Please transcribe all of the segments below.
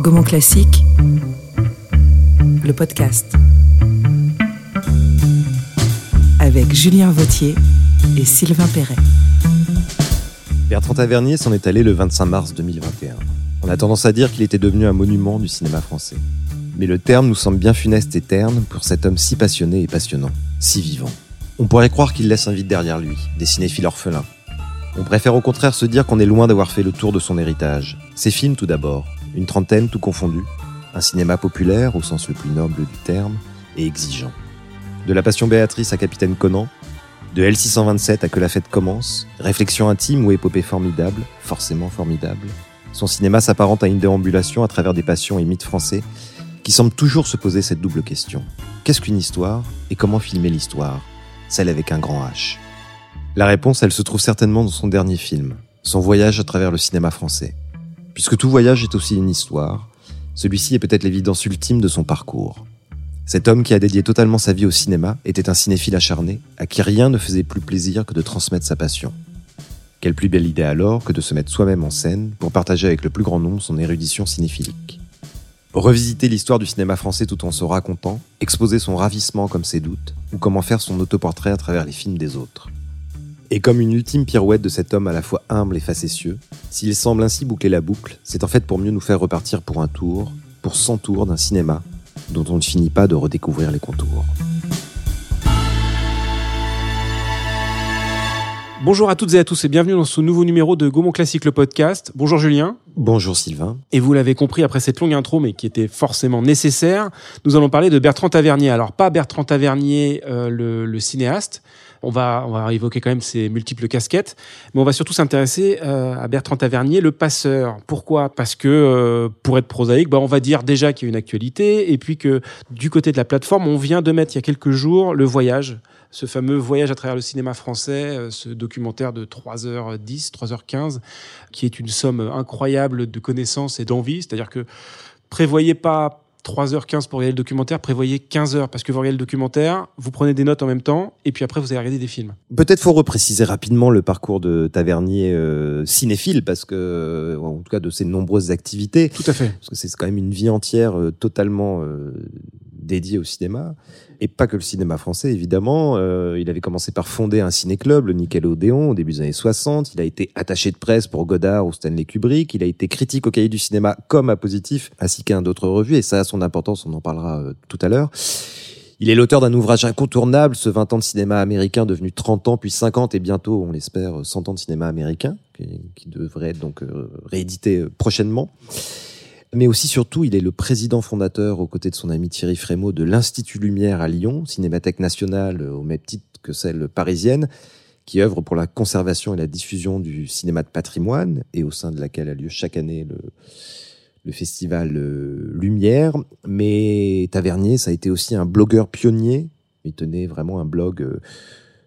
Gaumont Classique, le podcast. Avec Julien Vautier et Sylvain Perret. Bertrand Tavernier s'en est allé le 25 mars 2021. On a tendance à dire qu'il était devenu un monument du cinéma français. Mais le terme nous semble bien funeste et terne pour cet homme si passionné et passionnant, si vivant. On pourrait croire qu'il laisse un vide derrière lui, des cinéphiles orphelins. On préfère au contraire se dire qu'on est loin d'avoir fait le tour de son héritage. Ses films tout d'abord, une trentaine tout confondu, un cinéma populaire au sens le plus noble du terme, et exigeant. De la passion Béatrice à Capitaine Conan, de L627 à Que la fête commence, réflexion intime ou épopée formidable, forcément formidable, son cinéma s'apparente à une déambulation à travers des passions et mythes français qui semblent toujours se poser cette double question. Qu'est-ce qu'une histoire et comment filmer l'histoire? Celle avec un grand H. La réponse, elle se trouve certainement dans son dernier film, son voyage à travers le cinéma français. Puisque tout voyage est aussi une histoire, celui-ci est peut-être l'évidence ultime de son parcours. Cet homme qui a dédié totalement sa vie au cinéma était un cinéphile acharné, à qui rien ne faisait plus plaisir que de transmettre sa passion. Quelle plus belle idée alors que de se mettre soi-même en scène pour partager avec le plus grand nombre son érudition cinéphilique. Revisiter l'histoire du cinéma français tout en se racontant, exposer son ravissement comme ses doutes, ou comment faire son autoportrait à travers les films des autres. Et comme une ultime pirouette de cet homme à la fois humble et facétieux, s'il semble ainsi boucler la boucle, c'est en fait pour mieux nous faire repartir pour un tour, pour 100 tours d'un cinéma dont on ne finit pas de redécouvrir les contours. Bonjour à toutes et à tous et bienvenue dans ce nouveau numéro de Gaumont Classique le podcast. Bonjour Julien. Bonjour Sylvain. Et vous l'avez compris après cette longue intro, mais qui était forcément nécessaire, nous allons parler de Bertrand Tavernier. Alors pas Bertrand Tavernier, euh, le, le, cinéaste, on va, on va évoquer quand même ses multiples casquettes, mais on va surtout s'intéresser euh, à Bertrand Tavernier, le passeur. Pourquoi? Parce que, euh, pour être prosaïque, bah, on va dire déjà qu'il y a une actualité, et puis que du côté de la plateforme, on vient de mettre il y a quelques jours le voyage ce fameux voyage à travers le cinéma français, euh, ce documentaire de 3h10, 3h15, qui est une somme incroyable de connaissances et d'envie. C'est-à-dire que prévoyez pas 3h15 pour regarder le documentaire, prévoyez 15 heures parce que vous regardez le documentaire, vous prenez des notes en même temps et puis après vous allez regarder des films. Peut-être faut repréciser rapidement le parcours de Tavernier euh, cinéphile parce que euh, en tout cas de ses nombreuses activités. Tout à fait. Parce que c'est quand même une vie entière euh, totalement euh, dédiée au cinéma et pas que le cinéma français, évidemment. Euh, il avait commencé par fonder un ciné-club, le Nickelodeon, au début des années 60. Il a été attaché de presse pour Godard ou Stanley Kubrick. Il a été critique au cahier du cinéma comme à Positif, ainsi qu'un d'autres revues. Et ça a son importance, on en parlera euh, tout à l'heure. Il est l'auteur d'un ouvrage incontournable, ce 20 ans de cinéma américain devenu 30 ans, puis 50 et bientôt, on l'espère, 100 ans de cinéma américain, qui, devrait être donc euh, réédité prochainement mais aussi surtout, il est le président fondateur aux côtés de son ami Thierry Frémaux de l'Institut Lumière à Lyon, cinémathèque nationale au même titre que celle parisienne, qui œuvre pour la conservation et la diffusion du cinéma de patrimoine et au sein de laquelle a lieu chaque année le, le festival Lumière. Mais Tavernier, ça a été aussi un blogueur pionnier. Il tenait vraiment un blog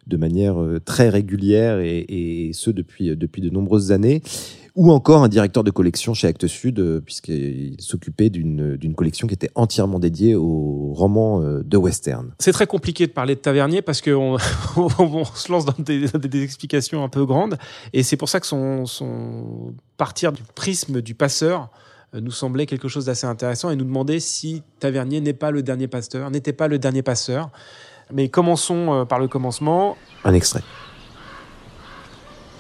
de manière très régulière et, et ce depuis, depuis de nombreuses années ou encore un directeur de collection chez Actes Sud, euh, puisqu'il s'occupait d'une collection qui était entièrement dédiée aux romans euh, de western. C'est très compliqué de parler de Tavernier parce qu'on on se lance dans des, des, explications un peu grandes, et c'est pour ça que son, son partir du prisme du passeur euh, nous semblait quelque chose d'assez intéressant et nous demander si Tavernier n'est pas le dernier pasteur, n'était pas le dernier passeur. Mais commençons par le commencement. Un extrait.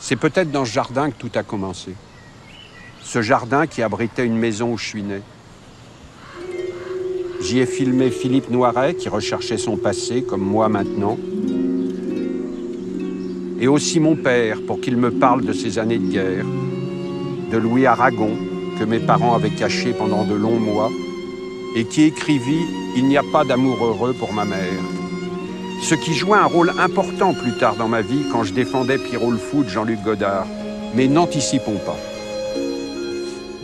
C'est peut-être dans ce jardin que tout a commencé. Ce jardin qui abritait une maison où je suis né. J'y ai filmé Philippe Noiret qui recherchait son passé, comme moi maintenant. Et aussi mon père pour qu'il me parle de ses années de guerre. De Louis Aragon que mes parents avaient caché pendant de longs mois. Et qui écrivit Il n'y a pas d'amour heureux pour ma mère ce qui jouait un rôle important plus tard dans ma vie quand je défendais Pierrot le Fou de Jean-Luc Godard. Mais n'anticipons pas.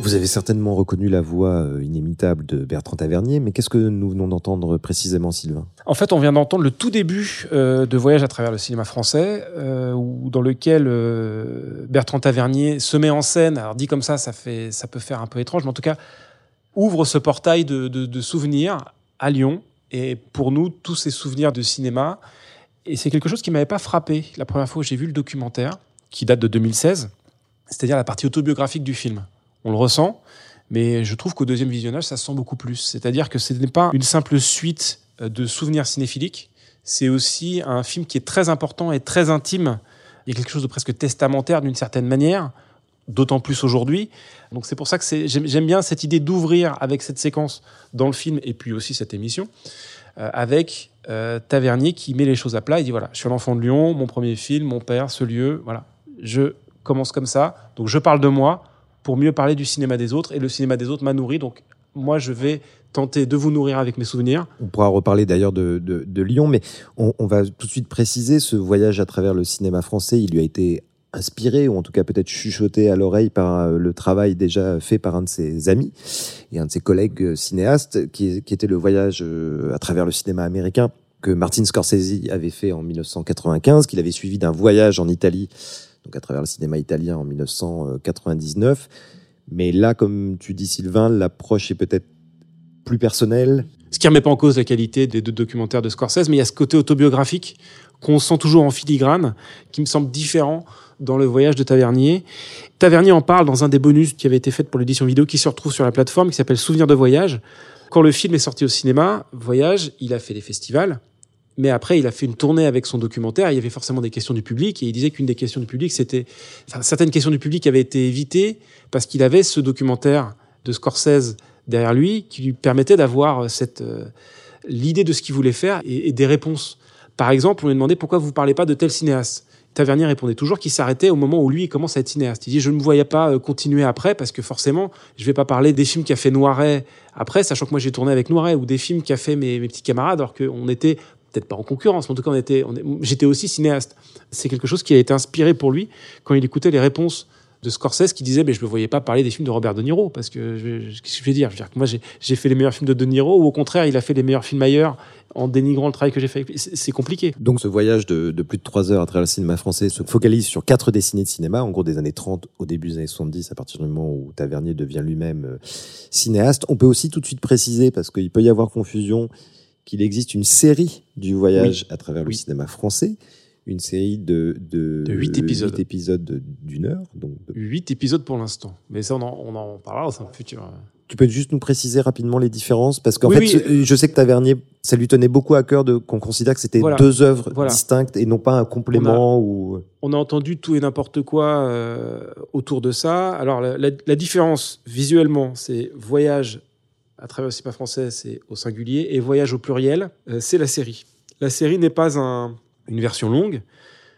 Vous avez certainement reconnu la voix euh, inimitable de Bertrand Tavernier, mais qu'est-ce que nous venons d'entendre précisément, Sylvain? En fait, on vient d'entendre le tout début euh, de Voyage à travers le cinéma français, euh, où, dans lequel euh, Bertrand Tavernier se met en scène. Alors dit comme ça, ça, fait, ça peut faire un peu étrange, mais en tout cas, ouvre ce portail de, de, de souvenirs à Lyon, et pour nous, tous ces souvenirs de cinéma. Et c'est quelque chose qui m'avait pas frappé la première fois où j'ai vu le documentaire, qui date de 2016, c'est-à-dire la partie autobiographique du film. On le ressent, Mais je trouve qu'au deuxième visionnage, ça se sent beaucoup plus. C'est-à-dire que ce n'est pas une simple suite euh, de souvenirs cinéphiliques, c'est aussi un film qui est très important et très intime. Il y a quelque chose de presque testamentaire d'une certaine manière, d'autant plus aujourd'hui. Donc c'est pour ça que j'aime bien cette idée d'ouvrir avec cette séquence dans le film et puis aussi cette émission, euh, avec euh, Tavernier qui met les choses à plat. Il dit voilà, je suis l'enfant de Lyon, mon premier film, mon père, ce lieu, voilà. Je commence comme ça, donc je parle de moi pour mieux parler du cinéma des autres et le cinéma des autres m'a nourri. Donc moi je vais tenter de vous nourrir avec mes souvenirs. On pourra reparler d'ailleurs de, Lyon, mais on, on, va tout de suite préciser ce voyage à travers le cinéma français. Il lui a été inspiré, ou en tout cas peut-être chuchoté à l'oreille par euh, le travail déjà fait par un de ses amis et un de ses collègues euh, cinéastes, qui, était le voyage euh, à travers le cinéma américain que Martin Scorsese avait fait en 1995, qu'il avait suivi d'un voyage en Italie, donc à travers le cinéma italien en 1999. Mais là, comme tu dis Sylvain, l'approche est peut-être plus personnelle. Ce qui remet pas en cause la qualité des deux documentaires de Scorsese, mais il y a ce côté autobiographique qu'on sent toujours en filigrane, qui me semble différent dans le voyage de Tavernier. Tavernier en parle dans un des bonus qui avait été fait pour l'édition vidéo qui se retrouve sur la plateforme, qui s'appelle Souvenir de voyage. Quand le film est sorti au cinéma, Voyage, il a fait des festivals, mais après, il a fait une tournée avec son documentaire. Il y avait forcément des questions du public, et il disait qu'une des questions du public, c'était, enfin, certaines questions du public avaient été évitées parce qu'il avait ce documentaire de Scorsese derrière lui qui lui permettait d'avoir cette euh, l'idée de ce qu'il voulait faire et, et, des réponses. Par exemple, on lui demandait pourquoi vous parlez pas de tel cinéaste? Tavernier répondait toujours qu'il s'arrêtait au moment où lui il commence à être cinéaste. Il dit je ne me voyais pas euh, continuer après parce que forcément je vais pas parler des films qu'a fait Noiret après, sachant que moi j'ai tourné avec Noiret ou des films qu'a fait mes, petits camarades alors qu'on était peut-être pas en concurrence, mais en tout cas on était, j'étais aussi cinéaste. C'est quelque chose qui a été inspiré pour lui quand il écoutait les réponses de Scorsese qui disait mais je ne voyais pas parler des films de Robert De Niro parce que qu'est-ce que je vais dire, je veux dire que moi j'ai fait les meilleurs films de De Niro ou au contraire il a fait les meilleurs films ailleurs en dénigrant le travail que j'ai fait. C'est compliqué. Donc ce voyage de, de, plus de trois heures à travers le cinéma français se focalise sur quatre décennies de cinéma, en gros des années 30 au début des années 70, à partir du moment où Tavernier devient lui-même euh, cinéaste. On peut aussi tout de suite préciser, parce qu'il peut y avoir confusion, qu'il existe une série du voyage à travers le cinéma français une série de, de, de 8 épisodes. 8 épisodes d'une heure. Donc 8 épisodes pour l'instant. Mais ça, on en, on en parlera dans un futur. Tu peux juste nous préciser rapidement les différences? Parce qu'en fait, je sais que Tavernier, ça lui tenait beaucoup à cœur de qu'on considère que c'était deux œuvres distinctes et non pas un complément. On a, ou... on a entendu tout et n'importe quoi euh, autour de ça. Alors, la, la, différence visuellement, c'est Voyage à travers le cinéma français, c'est au singulier, et Voyage au pluriel, euh, c'est la série. La série n'est pas un, une version longue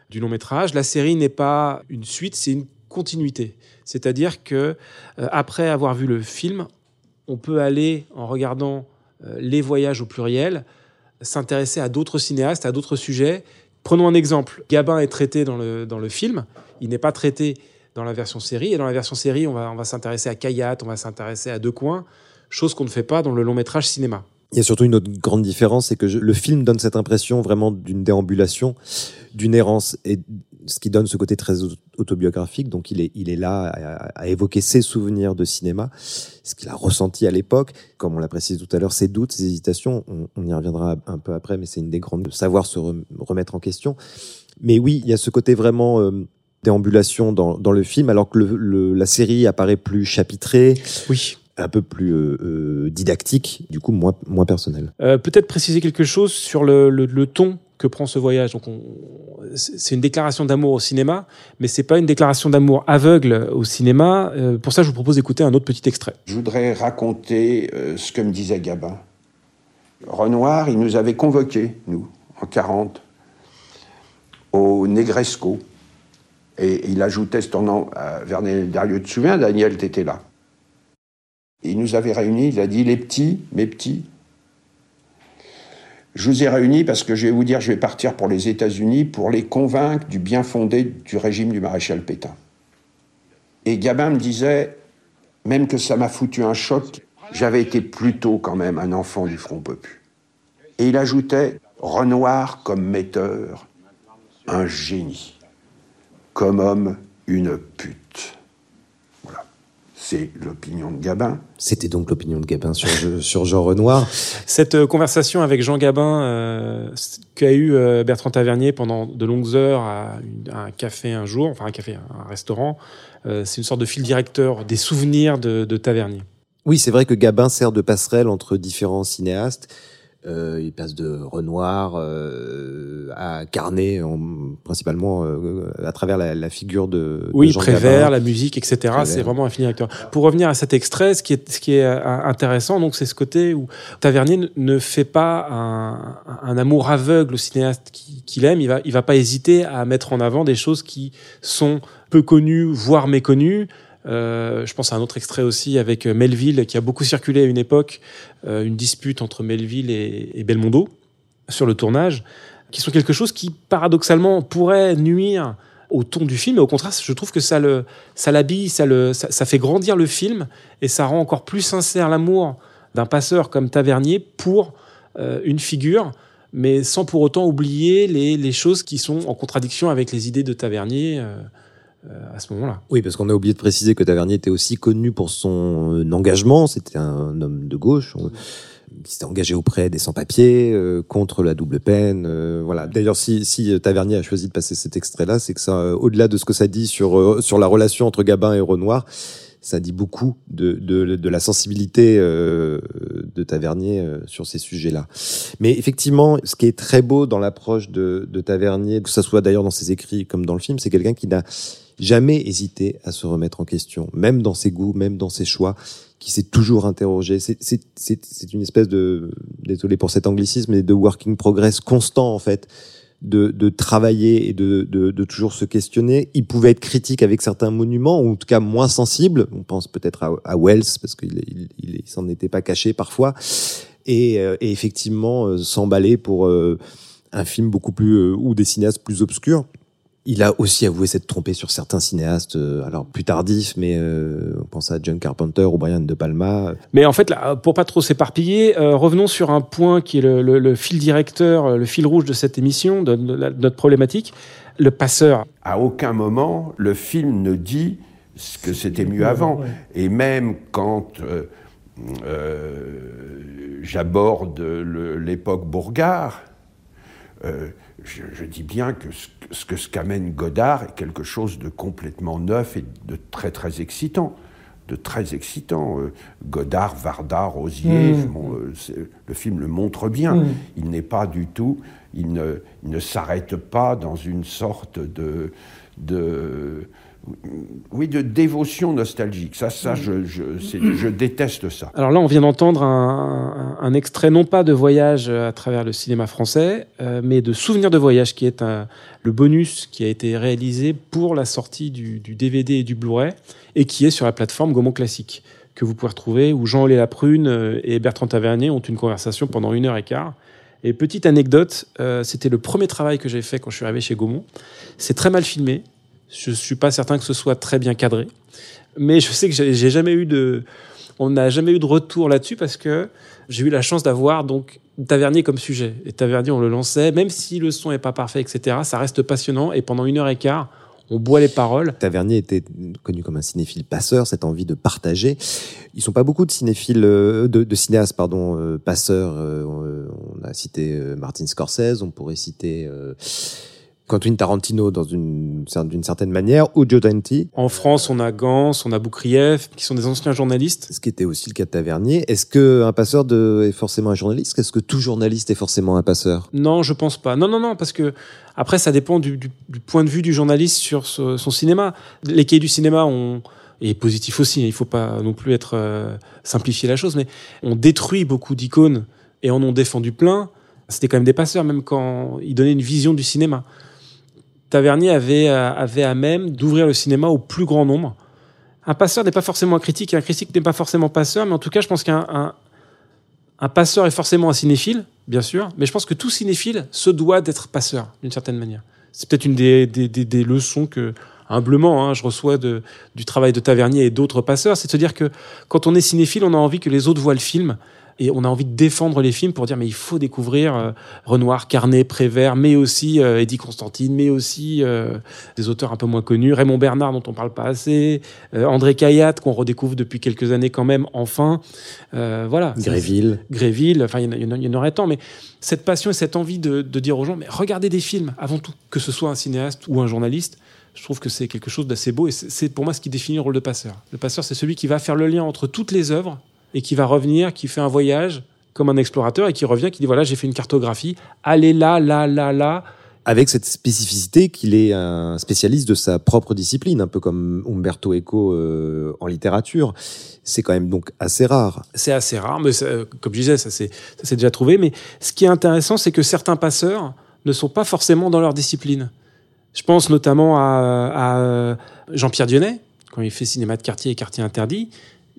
du long métrage. La série n'est pas une suite, c'est une continuité. C'est-à-dire que euh, après avoir vu le film, on peut aller en regardant euh, les voyages au pluriel, s'intéresser à d'autres cinéastes, à d'autres sujets. Prenons un exemple. Gabin est traité dans le, dans le film, il n'est pas traité dans la version série. Et dans la version série, on va, on va s'intéresser à Kayat, on va s'intéresser à Deux chose qu'on ne fait pas dans le long métrage cinéma. Il y a surtout une autre grande différence, c'est que le film donne cette impression vraiment d'une déambulation, d'une errance, et ce qui donne ce côté très autobiographique. Donc il est, là à, évoquer ses souvenirs de cinéma, ce qu'il a ressenti à l'époque, comme on l'a précisé tout à l'heure, ses doutes, ses hésitations. On, y reviendra un peu après, mais c'est une des grandes de savoir se remettre en question. Mais oui, il y a ce côté vraiment euh, déambulation dans, le film, alors que la série apparaît plus chapitrée. Oui un peu plus euh, euh, didactique, du coup moins, moins personnel. Euh, peut-être préciser quelque chose sur le, le, ton que prend ce voyage. Donc, c'est une déclaration d'amour au cinéma, mais c'est pas une déclaration d'amour aveugle au cinéma. pour ça, je vous propose d'écouter un autre petit extrait. Je voudrais raconter ce que me disait Gabin. Renoir, il nous avait convoqués, nous, en 40, au Negresco. Et il ajoutait, ce tournant vers Dario, tu te souviens, Daniel, t'étais là? Il nous avait réunis, il a dit les petits, mes petits. Je vous ai réunis parce que je vais vous dire, je vais partir pour les États-Unis pour les convaincre du bien fondé du régime du maréchal Pétain. Et Gabin me disait, même que ça m'a foutu un choc, j'avais été plutôt quand même un enfant du Front Popu. Et il ajoutait, Renoir comme metteur, un génie, comme homme, une pute c'est l'opinion de Gabin. C'était donc l'opinion de Gabin sur, sur Jean Renoir. Cette euh, conversation avec Jean Gabin euh, qu'a eu euh, Bertrand Tavernier pendant de longues heures à, un café un jour, enfin un café, un restaurant, c'est une sorte de fil directeur des souvenirs de, Tavernier. Oui, c'est vrai que Gabin sert de passerelle entre différents cinéastes. Euh, il passe de Renoir euh, à Carnet, en, principalement euh, à travers la, la, figure de, oui, de Jean Prévert, Gabin. la musique, etc. C'est vraiment un film acteur. Pour revenir à cet extrait, ce qui est, ce qui est euh, intéressant, donc, c'est ce côté où Tavernier ne fait pas un, un amour aveugle au cinéaste qu'il qui aime. Il va, il va pas hésiter à mettre en avant des choses qui sont peu connues, voire méconnues. Euh, je pense à un autre extrait aussi avec Melville qui a beaucoup circulé à une époque, euh, une dispute entre Melville et, et, Belmondo sur le tournage, qui sont quelque chose qui paradoxalement pourrait nuire au ton du film. Et au contraire, je trouve que ça le, ça l'habille, ça le, ça, ça, fait grandir le film et ça rend encore plus sincère l'amour d'un passeur comme Tavernier pour euh, une figure mais sans pour autant oublier les, les, choses qui sont en contradiction avec les idées de Tavernier. Euh, à ce moment-là. Oui, parce qu'on a oublié de préciser que Tavernier était aussi connu pour son engagement. C'était un homme de gauche qui s'était engagé auprès des sans-papiers euh, contre la double peine. Euh, voilà. D'ailleurs, si, si Tavernier a choisi de passer cet extrait-là, c'est que ça, euh, au-delà de ce que ça dit sur sur la relation entre Gabin et Renoir, ça dit beaucoup de, de, de la sensibilité euh, de Tavernier euh, sur ces sujets-là. Mais effectivement, ce qui est très beau dans l'approche de, de Tavernier, que ce soit d'ailleurs dans ses écrits comme dans le film, c'est quelqu'un qui n'a jamais hésité à se remettre en question, même dans ses goûts, même dans ses choix, qui s'est toujours interrogé. C'est une espèce de, désolé pour cet anglicisme, mais de working progress constant en fait, de, de travailler et de, de, de, toujours se questionner. Il pouvait être critique avec certains monuments, ou en tout cas moins sensible. On pense peut-être à, à, Wells, parce qu'il il, il, s'en était pas caché parfois. Et, euh, et effectivement, euh, s'emballer pour euh, un film beaucoup plus, ou des cinéastes plus obscurs. Il a aussi avoué s'être trompé sur certains cinéastes, euh, alors plus tardifs, mais euh, on pense à John Carpenter ou Brian De Palma. Mais en fait, là, pour pas trop s'éparpiller, euh, revenons sur un point qui est le, le, le, fil directeur, le fil rouge de cette émission, de, de, de notre problématique, le passeur. À aucun moment, le film ne dit ce que c'était mieux avant. Et même quand j'aborde l'époque Bourgard, je, je, dis bien que ce, ce que ce qu'amène Godard est quelque chose de complètement neuf et de très très excitant. De très excitant. Euh, Godard, Varda, Rosier, mmh. bon, euh, le film le montre bien. Mmh. Il n'est pas du tout, il ne, il ne s'arrête pas dans une sorte de, de oui, de dévotion nostalgique. Ça, ça, je, déteste ça. Alors là, on vient d'entendre un, extrait, non pas de voyage à travers le cinéma français, euh, mais de Souvenir de voyage, qui est un, le bonus qui a été réalisé pour la sortie du, DVD et du Blu-ray, et qui est sur la plateforme Gaumont Classique, que vous pouvez retrouver, où Jean-Olé Laprune et Bertrand Tavernier ont une conversation pendant une heure et quart. Et petite anecdote, euh, c'était le premier travail que j'ai fait quand je suis arrivé chez Gaumont. C'est très mal filmé, je suis pas certain que ce soit très bien cadré, mais je sais que j'ai jamais eu de, on n'a jamais eu de retour là-dessus parce que j'ai eu la chance d'avoir donc Tavernier comme sujet. Et Tavernier, on le lançait, même si le son est pas parfait, etc. Ça reste passionnant et pendant une heure et quart, on boit les paroles. Tavernier était connu comme un cinéphile passeur, cette envie de partager. Ils sont pas beaucoup de cinéphiles, de, de cinéastes, pardon, euh, passeurs. Euh, on a cité euh, Martin Scorsese, on pourrait citer. Quentin Tarantino dans une d'une certaine manière ou Joe Dante. En France, on a Gans, on a Boukrieff, qui sont des anciens journalistes. Ce qui était aussi le cas de Tavernier. Est-ce que un passeur de, est forcément un journaliste? Est-ce que tout journaliste est forcément un passeur? Non, je pense pas. Non, non, non, parce que après, ça dépend du, du, du point de vue du journaliste sur ce, son cinéma. Les cahiers du cinéma ont et positif aussi. Il faut pas non plus être euh, simplifier la chose, mais on détruit beaucoup d'icônes et en ont défendu plein. C'était quand même des passeurs, même quand ils donnaient une vision du cinéma. Tavernier avait, avait à même d'ouvrir le cinéma au plus grand nombre. Un passeur n'est pas forcément un critique, et un critique n'est pas forcément passeur, mais en tout cas, je pense qu'un un, passeur est forcément un cinéphile, bien sûr, mais je pense que tout cinéphile se doit d'être passeur, d'une certaine manière. C'est peut-être une des, des, des, leçons que, humblement, hein, je reçois du travail de Tavernier et d'autres passeurs, c'est de se dire que quand on est cinéphile, on a envie que les autres voient le film, et on a envie de défendre les films pour dire mais il faut découvrir euh, Renoir, Carnet, Prévert, mais aussi euh, Eddie Constantine, mais aussi euh, des auteurs un peu moins connus, Raymond Bernard dont on parle pas assez, euh, André Cayatte qu'on redécouvre depuis quelques années quand même, enfin, voilà. Gréville. Gréville, enfin il y, y, en aurait tant, mais cette passion et cette envie de, de dire aux gens mais regardez des films avant tout, que ce soit un cinéaste ou un journaliste. Je trouve que c'est quelque chose d'assez beau et c'est pour moi ce qui définit le rôle de passeur. Le passeur, c'est celui qui va faire le lien entre toutes les œuvres et qui va revenir, qui fait un voyage comme un explorateur et qui revient, qui dit voilà, j'ai fait une cartographie, allez là, là, là, là. Avec cette spécificité qu'il est un spécialiste de sa propre discipline, un peu comme Umberto Eco euh, en littérature. C'est quand même donc assez rare. C'est assez rare, mais comme je disais, ça s'est déjà trouvé. Mais ce qui est intéressant, c'est que certains passeurs ne sont pas forcément dans leur discipline. Je pense notamment à, à Jean-Pierre Dionnet, quand il fait cinéma de quartier et quartier interdit.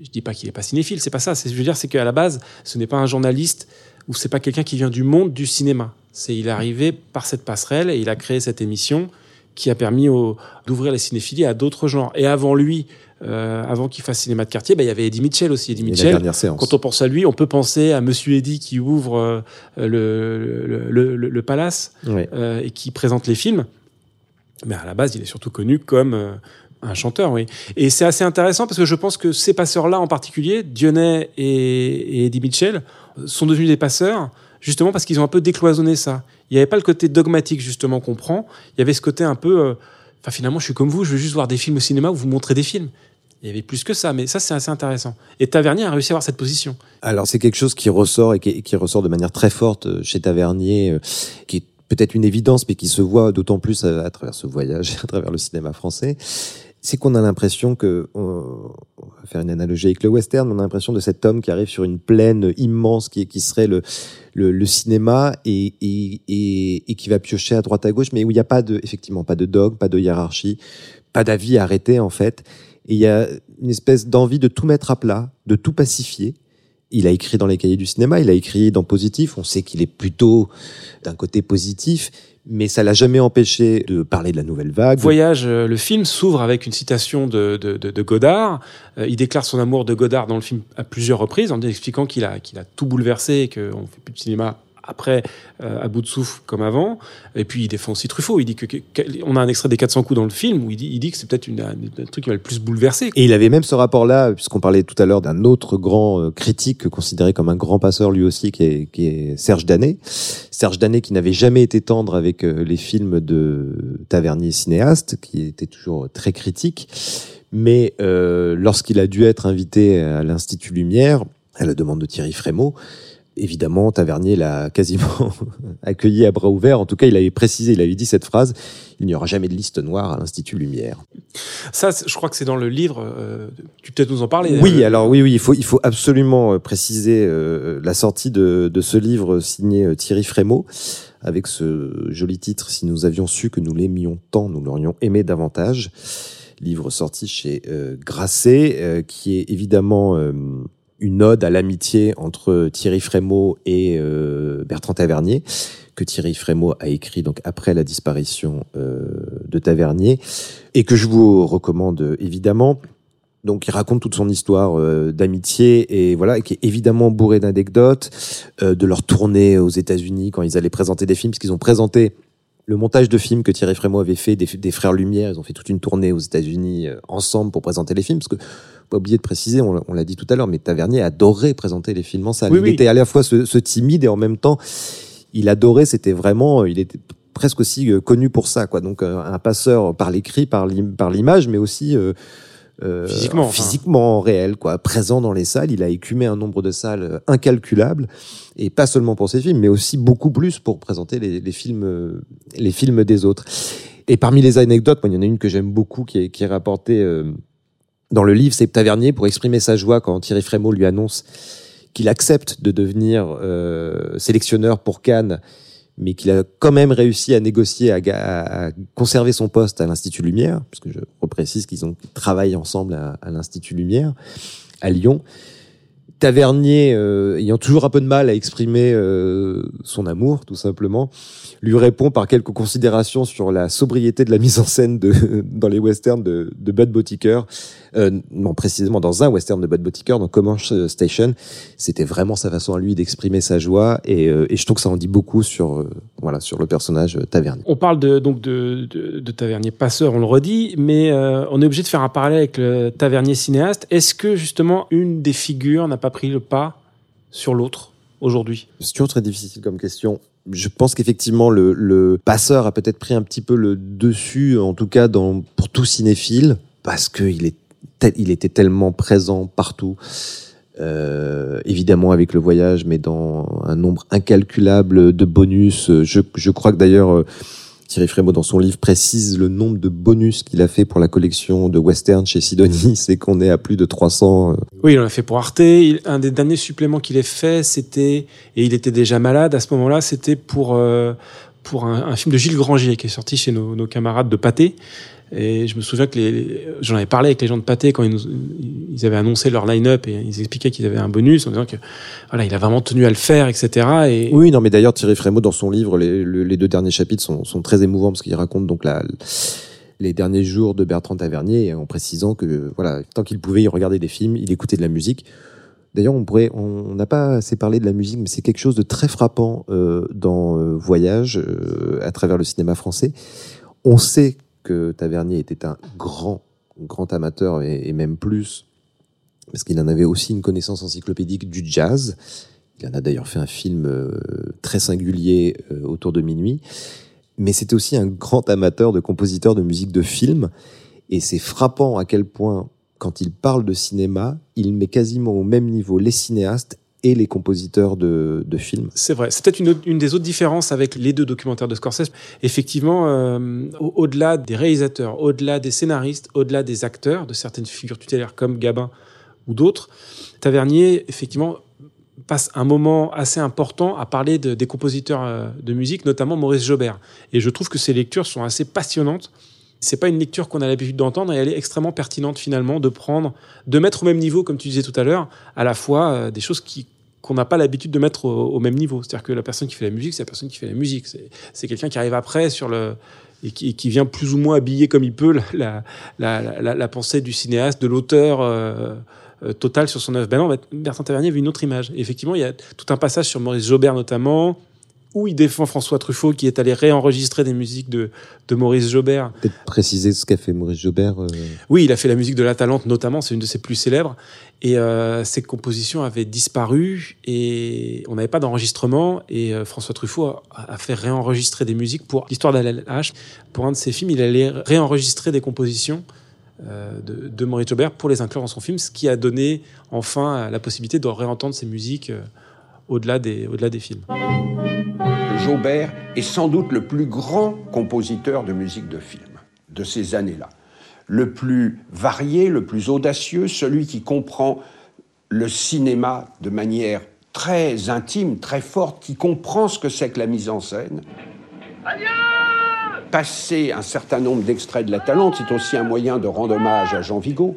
Je dis pas qu'il est pas cinéphile, c'est pas ça. Je veux dire, c'est qu'à la base, ce n'est pas un journaliste ou c'est pas quelqu'un qui vient du monde du cinéma. C'est il est arrivé par cette passerelle et il a créé cette émission qui a permis d'ouvrir les cinéphilies à d'autres genres. Et avant lui, euh, avant qu'il fasse cinéma de quartier, bah, il y avait Eddie Mitchell aussi. Eddie Mitchell. Quand on pense à lui, on peut penser à Monsieur Eddie qui ouvre euh, le, le, le, Palace euh, et qui présente les films. Mais à la base, il est surtout connu comme un chanteur, oui. Et c'est assez intéressant parce que je pense que ces passeurs-là en particulier, Dionnet et, Eddie Mitchell, sont devenus des passeurs justement parce qu'ils ont un peu décloisonné ça. Il n'y avait pas le côté dogmatique justement qu'on prend. Il y avait ce côté un peu, euh, enfin finalement, je suis comme vous, je veux juste voir des films au cinéma ou vous montrer des films. Il y avait plus que ça, mais ça c'est assez intéressant. Et Tavernier a réussi à avoir cette position. Alors c'est quelque chose qui ressort et qui, qui, ressort de manière très forte euh, chez Tavernier, euh, qui est peut-être une évidence, mais qui se voit d'autant plus à, à, travers ce voyage, à travers le cinéma français c'est qu'on a l'impression que, on va faire une analogie avec le western, on a l'impression de cet homme qui arrive sur une plaine immense qui, qui serait le, le, le cinéma et, et, et, et, qui va piocher à droite à gauche, mais où il n'y a pas de, effectivement, pas de dogme, pas de hiérarchie, pas d'avis arrêté en fait. Et il y a une espèce d'envie de tout mettre à plat, de tout pacifier. Il a écrit dans les cahiers du cinéma, il a écrit dans Positif, on sait qu'il est plutôt d'un côté positif, mais ça l'a jamais empêché de parler de la nouvelle vague. Voyage, euh, le film s'ouvre avec une citation de, de, Godard. Euh, il déclare son amour de Godard dans le film à plusieurs reprises, en expliquant qu'il a, qu'il a tout bouleversé et qu'on fait plus de cinéma après euh, à bout de souffle comme avant. Et puis il défend aussi Truffaut. Il dit que, on a un extrait des 400 coups dans le film où il dit, que c'est peut-être un, truc qui va le plus bouleverser. Et il avait même ce rapport-là, puisqu'on parlait tout à l'heure d'un autre grand euh, critique considéré comme un grand passeur lui aussi, qui est, Serge Danet. Serge Danet qui n'avait jamais été tendre avec euh, les films de Tavernier cinéaste, qui était toujours très critique. Mais lorsqu'il a dû être invité à l'Institut Lumière, à la demande de Thierry Frémaux, évidemment, Tavernier l'a quasiment accueilli à bras ouverts. En tout cas, il avait précisé, il avait dit cette phrase il n'y aura jamais de liste noire à l'Institut Lumière. Ça, je crois que c'est dans le livre. Euh, tu peux peut-être nous en parler. Oui, alors oui, oui, il faut, il faut absolument euh, préciser euh, la sortie de, de, ce livre signé Thierry Frémaux avec ce joli titre. Si nous avions su que nous l'aimions tant, nous l'aurions aimé davantage. Livre sorti chez Grasset, qui est évidemment une ode à l'amitié entre Thierry Frémaux et euh, Bertrand Tavernier que Thierry Frémaux a écrit donc après la disparition euh, de Tavernier et que je vous recommande évidemment. Donc il raconte toute son histoire euh, d'amitié et voilà, qui est évidemment bourré d'anecdotes, de leur tournée aux États-Unis quand ils allaient présenter des films, parce qu'ils ont présenté le montage de films que Thierry Frémaux avait fait des, des Frères Lumière. Ils ont fait toute une tournée aux États-Unis ensemble pour présenter les films, parce que pas oublié de préciser, on, l'a dit tout à l'heure, mais Tavernier adorait présenter les films en salle. il était à la fois ce, timide et en même temps, il adorait, c'était vraiment, il était presque aussi euh, connu pour ça, quoi. Donc euh, un passeur par l'écrit, par l'image, mais aussi euh, physiquement, physiquement réel, quoi, présent dans les salles. Il a écumé un nombre de salles incalculable, et pas seulement pour ses films, mais aussi beaucoup plus pour présenter les, films, les films des autres. Et parmi les anecdotes, moi, il y en a une que j'aime beaucoup, qui est, qui est rapportée dans le livre, c'est Tavernier pour exprimer sa joie quand Thierry Frémaux lui annonce qu'il accepte de devenir euh, sélectionneur pour Cannes, mais qu'il a quand même réussi à négocier, à, conserver son poste à l'Institut Lumière, puisque je reprécise qu'ils ont travaillé ensemble à, à l'Institut Lumière à Lyon. Tavernier, euh, ayant toujours un peu de mal à exprimer euh, son amour, tout simplement, lui répond par quelques considérations sur la sobriété de la mise en scène de, dans les westerns de, de Bud Botiker, euh, non précisément dans un western de Bud Botiker, dans Comanche Station. C'était vraiment sa façon à lui d'exprimer sa joie et, euh, et, je trouve que ça en dit beaucoup sur euh, voilà sur le personnage Tavernier. On parle de, donc de, de, de Tavernier passeur, on le redit, mais on est obligé de faire un parallèle avec le Tavernier cinéaste. Est-ce que justement une des figures n'a pas pris le pas sur l'autre aujourd'hui? C'est toujours très difficile comme question je pense qu'effectivement le, le, passeur a peut-être pris un petit peu le dessus, en tout cas dans, pour tout cinéphile, parce qu'il est, il était tellement présent partout. euh, évidemment avec le voyage, mais dans un nombre incalculable de bonus. Je, crois que d'ailleurs euh, Thierry Frémaux, dans son livre, précise le nombre de bonus qu'il a fait pour la collection de western chez Sidonie, c'est qu'on est à plus de 300. Oui, il en a fait pour Arte. Un des derniers suppléments qu'il ait fait, c'était, et il était déjà malade à ce moment-là, c'était pour, euh, pour un, film de Gilles Grangier qui est sorti chez nos camarades de Pâté. Et je me souviens que les, j'en avais parlé avec les gens de Pâté quand ils, nous, ils avaient annoncé leur line-up et ils expliquaient qu'ils avaient un bonus en disant que voilà, il a vraiment tenu à le faire, etc. Et... Oui, non, mais d'ailleurs Thierry Frémaux dans son livre, les, deux derniers chapitres sont, sont très émouvants parce qu'il raconte donc la, les derniers jours de Bertrand Tavernier en précisant que voilà, tant qu'il pouvait, il regardait des films, il écoutait de la musique. D'ailleurs, on pourrait, on n'a pas assez parlé de la musique, mais c'est quelque chose de très frappant euh, dans euh, Voyage euh, à travers le cinéma français. On sait que Tavernier était un grand, grand amateur et, même plus, parce qu'il en avait aussi une connaissance encyclopédique du jazz. Il en a d'ailleurs fait un film euh, très singulier euh, autour de minuit. Mais c'était aussi un grand amateur de compositeur de musique de film. Et c'est frappant à quel point, quand il parle de cinéma, il met quasiment au même niveau les cinéastes et les compositeurs de, films. C'est vrai. C'est peut-être une, des autres différences avec les deux documentaires de Scorsese. Effectivement, euh, au-delà des réalisateurs, au-delà des scénaristes, au-delà des acteurs, de certaines figures tutélaires comme Gabin ou d'autres, Tavernier, effectivement, passe un moment assez important à parler de, des compositeurs de musique, notamment Maurice Jobert. Et je trouve que ces lectures sont assez passionnantes. C'est pas une lecture qu'on a l'habitude d'entendre et elle est extrêmement pertinente finalement de prendre, de mettre au même niveau, comme tu disais tout à l'heure, à la fois euh, des choses qui qu'on n'a pas l'habitude de mettre au, même niveau. C'est-à-dire que la personne qui fait la musique, c'est la personne qui fait la musique. C'est quelqu'un qui arrive après sur le et qui, vient plus ou moins habiller comme il peut la, la, la, la pensée du cinéaste, de l'auteur. Euh, total sur son œuvre. Ben non, Bertrand Tavernier avait une autre image. Effectivement, il y a tout un passage sur Maurice Jobert notamment, où il défend François Truffaut qui est allé réenregistrer des musiques de, de Maurice Jobert. Peut-être préciser ce qu'a fait Maurice Jobert. Euh... Oui, il a fait la musique de La Talente notamment, c'est une de ses plus célèbres. Et euh, ses compositions avaient disparu et on n'avait pas d'enregistrement. Et euh, François Truffaut a, a, fait réenregistrer des musiques pour l'histoire d'Al-H. Pour un de ses films, il allait réenregistrer des compositions euh, de, de, Maurice Jobert pour les inclure dans son film, ce qui a donné enfin la possibilité de réentendre ces musiques euh, au-delà des, au-delà des films. Jobert est sans doute le plus grand compositeur de musique de film de ces années-là. Le plus varié, le plus audacieux, celui qui comprend le cinéma de manière très intime, très forte, qui comprend ce que c'est que la mise en scène. Passer un certain nombre d'extraits de La Talente, c'est aussi un moyen de rendre hommage à Jean Vigo.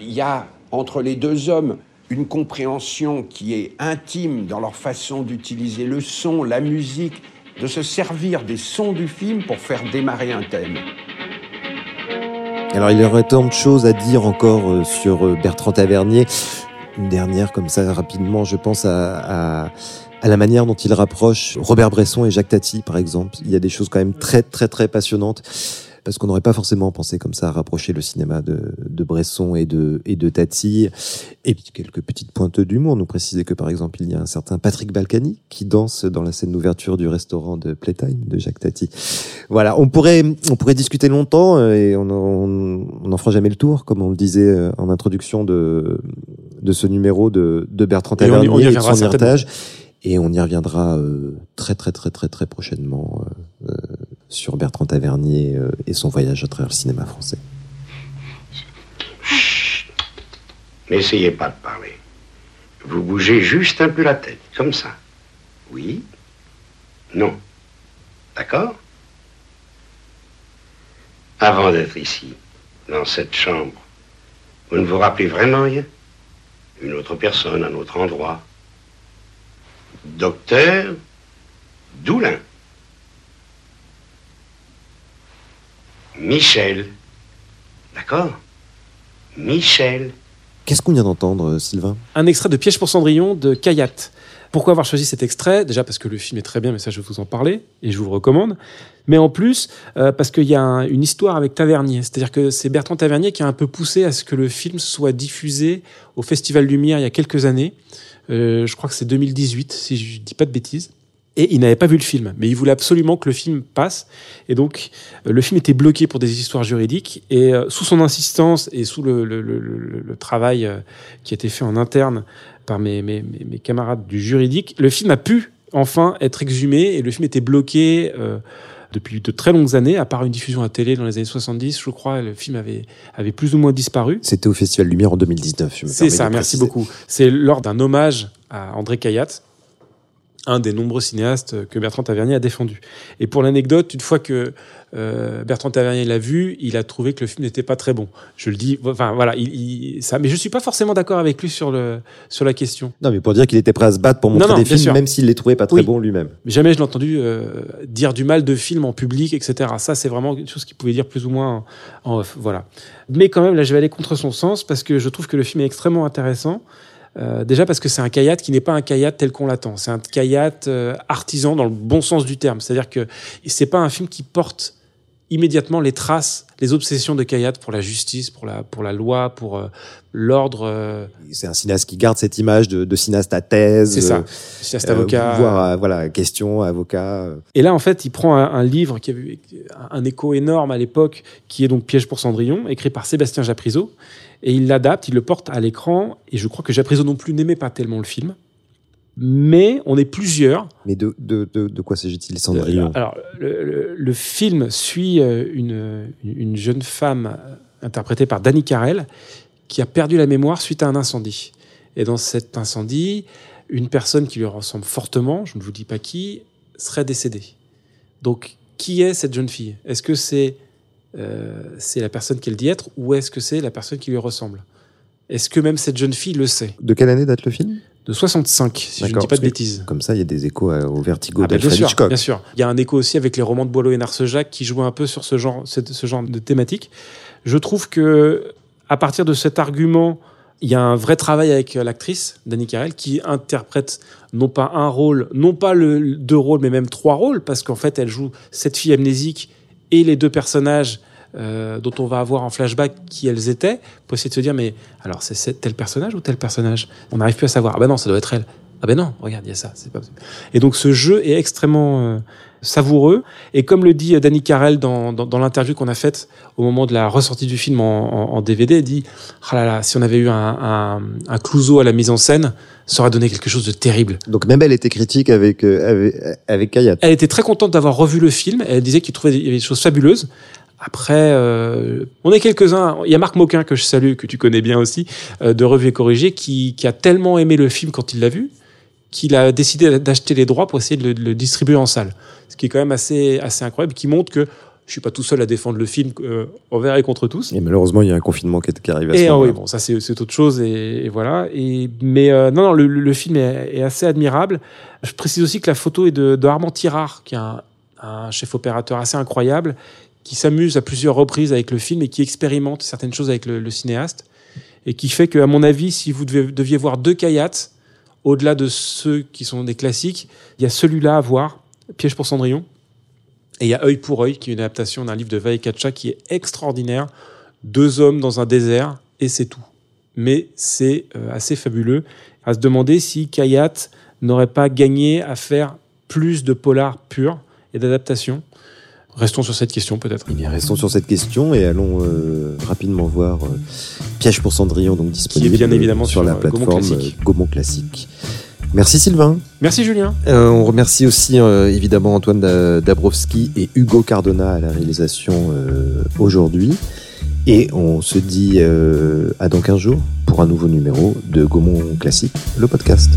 Il y a entre les deux hommes une compréhension qui est intime dans leur façon d'utiliser le son, la musique, de se servir des sons du film pour faire démarrer un thème. Alors il y aurait tant de choses à dire encore sur Bertrand Tavernier. Une dernière comme ça rapidement, je pense à, à à la manière dont il rapproche Robert Bresson et Jacques Tati, par exemple. Il y a des choses quand même très, très, très passionnantes. Parce qu'on n'aurait pas forcément pensé comme ça à rapprocher le cinéma de, de Bresson et de, et de Tati. Et puis quelques petites pointes d'humour. Nous préciser que par exemple, il y a un certain Patrick Balkany qui danse dans la scène d'ouverture du restaurant de Playtime de Jacques Tati. Voilà, on pourrait, on pourrait discuter longtemps et on n'en fera jamais le tour, comme on le disait en introduction de, de ce numéro de, de Bertrand Tavernier et, on y, on y et de son héritage. Et on y reviendra euh, très très très très très prochainement euh, sur Bertrand Tavernier euh, et son voyage à travers le cinéma français. N'essayez pas de parler. Vous bougez juste un peu la tête, comme ça. Oui Non. D'accord Avant d'être ici, dans cette chambre, vous ne vous rappelez vraiment rien Une autre personne, un autre endroit Docteur Doulin. Michel. D'accord Michel. Qu'est-ce qu'on vient d'entendre, Sylvain? Un extrait de Piège pour Cendrillon de Kayat. Pourquoi avoir choisi cet extrait? Déjà parce que le film est très bien, mais ça je vais vous en parler et je vous le recommande. Mais en plus euh, parce qu'il y a un, une histoire avec Tavernier, c'est-à-dire que c'est Bertrand Tavernier qui a un peu poussé à ce que le film soit diffusé au Festival Lumière il y a quelques années. Euh, je crois que c'est 2018, si je dis pas de bêtises. Et il n'avait pas vu le film, mais il voulait absolument que le film passe. Et donc, euh, le film était bloqué pour des histoires juridiques. Et euh, sous son insistance et sous le, le, le, le travail euh, qui a été fait en interne par mes, mes, mes, camarades du juridique, le film a pu enfin être exhumé et le film était bloqué euh, depuis de très longues années, à part une diffusion à télé dans les années 70, je crois, le film avait, avait plus ou moins disparu. C'était au Festival Lumière en 2019. C'est ça, merci beaucoup. C'est lors d'un hommage à André Caillat, un des nombreux cinéastes que Bertrand Tavernier a défendu. Et pour l'anecdote, une fois que euh, Bertrand Tavernier l'a vu, il a trouvé que le film n'était pas très bon. Je le dis, enfin voilà, il, ça, mais je suis pas forcément d'accord avec lui sur le sur la question. Non, mais pour dire qu'il était prêt à se battre pour montrer des films, même s'il les trouvait pas très bons lui-même. Jamais je l'ai entendu euh, dire du mal de films en public, etc. Ça, c'est vraiment quelque chose qu'il pouvait dire plus ou moins en off. Voilà. Mais quand même, là, je vais aller contre son sens parce que je trouve que le film est extrêmement intéressant. Euh, déjà parce que c'est un kayak qui n'est pas un kayak tel qu'on l'attend. C'est un kayak euh, artisan dans le bon sens du terme. C'est-à-dire que c'est pas un film qui porte immédiatement les traces, les obsessions de Kayat pour la justice, pour la, pour la loi, pour euh, l'ordre. C'est un cinéaste qui garde cette image de, de cinéaste à thèse. C'est ça, cinéaste avocat. Voire, voilà, question, avocat. Et là, en fait, il prend un, un livre qui a eu un écho énorme à l'époque, qui est donc Piège pour Cendrillon, écrit par Sébastien Japrisot et il l'adapte, il le porte à l'écran. Et je crois que Japrisot non plus n'aimait pas tellement le film. Mais on est plusieurs. Mais de, de, de, de quoi s'agit-il, Cendrillon Alors, le, le, film suit euh, une, une jeune femme euh, interprétée par Danny Carell qui a perdu la mémoire suite à un incendie. Et dans cet incendie, une personne qui lui ressemble fortement, je ne vous dis pas qui, serait décédée. Donc, qui est cette jeune fille? Est-ce que c'est euh, c'est la personne qu'elle dit être ou est-ce que c'est la personne qui lui ressemble? Est-ce que même cette jeune fille le sait? De quelle année date le film? De 65, si je ne dis pas de bêtises. Comme ça, il y a des échos au vertigo ah bah, d'Alfred Hitchcock. Bien sûr. Il y a un écho aussi avec les romans de Boileau et Narcejac qui jouent un peu sur ce genre, ce genre de thématique. Je trouve que, à partir de cet argument, il y a un vrai travail avec l'actrice, Dani Carell, qui interprète non pas un rôle, non pas le, deux rôles, mais même trois rôles, parce qu'en fait, elle joue cette fille amnésique et les deux personnages euh, dont on va avoir en flashback qui elles étaient, pour essayer de se dire, mais alors c'est tel personnage ou tel personnage? On n'arrive plus à savoir. Ah ben non, ça doit être elle. Ah ben non, regarde, il y a ça, c'est pas possible. Et donc ce jeu est extrêmement euh, savoureux. Et comme le dit Danny Carell dans, dans, dans l'interview qu'on a faite au moment de la ressortie du film en, en, en DVD, il dit ah là là, si on avait eu un, un, un Clouseau à la mise en scène, ça aurait donné quelque chose de terrible. Donc même elle était critique avec euh, avec, avec Kayat. Elle était très contente d'avoir revu le film. Elle disait qu'il trouvait des choses fabuleuses. Après, euh, on est quelques-uns. Il y a Marc Moquin que je salue, que tu connais bien aussi, euh, de Revue et Corrigé, qui, qui, a tellement aimé le film quand il l'a vu, qu'il a décidé d'acheter les droits pour essayer de le, de le, distribuer en salle. Ce qui est quand même assez, assez incroyable, qui montre que je suis pas tout seul à défendre le film euh, envers et contre tous. Et malheureusement, il y a un confinement qui, qui arrive à et ce moment. oui, bon, ça c'est autre chose et, et, voilà. Et mais euh, non, non, le, le film est, est, assez admirable. Je précise aussi que la photo est de, de Armand Tirard, qui est un, un chef opérateur assez incroyable qui s'amuse à plusieurs reprises avec le film et qui expérimente certaines choses avec le, cinéaste et qui fait que, à mon avis, si vous deviez voir deux Kayats, au-delà de ceux qui sont des classiques, il y a celui-là à voir, Piège pour Cendrillon, et il y a Œil pour Œil, qui est une adaptation d'un livre de Vaikacha qui est extraordinaire. Deux hommes dans un désert, et c'est tout. Mais c'est euh, assez fabuleux à se demander si Kayat n'aurait pas gagné à faire plus de polar pur et d'adaptation. Restons sur cette question peut-être. Eh bien, restons sur cette question et allons euh, rapidement voir euh, Piège pour Cendrillon, donc disponible bien évidemment sur, sur la plateforme Gaumont Classique. Gaumont Classique. Merci Sylvain. Merci Julien. Euh, on remercie aussi euh, évidemment Antoine Dabrowski et Hugo Cardona à la réalisation euh, aujourd'hui. Et on se dit à dans 15 jours pour un nouveau numéro de Gaumont Classique, le podcast.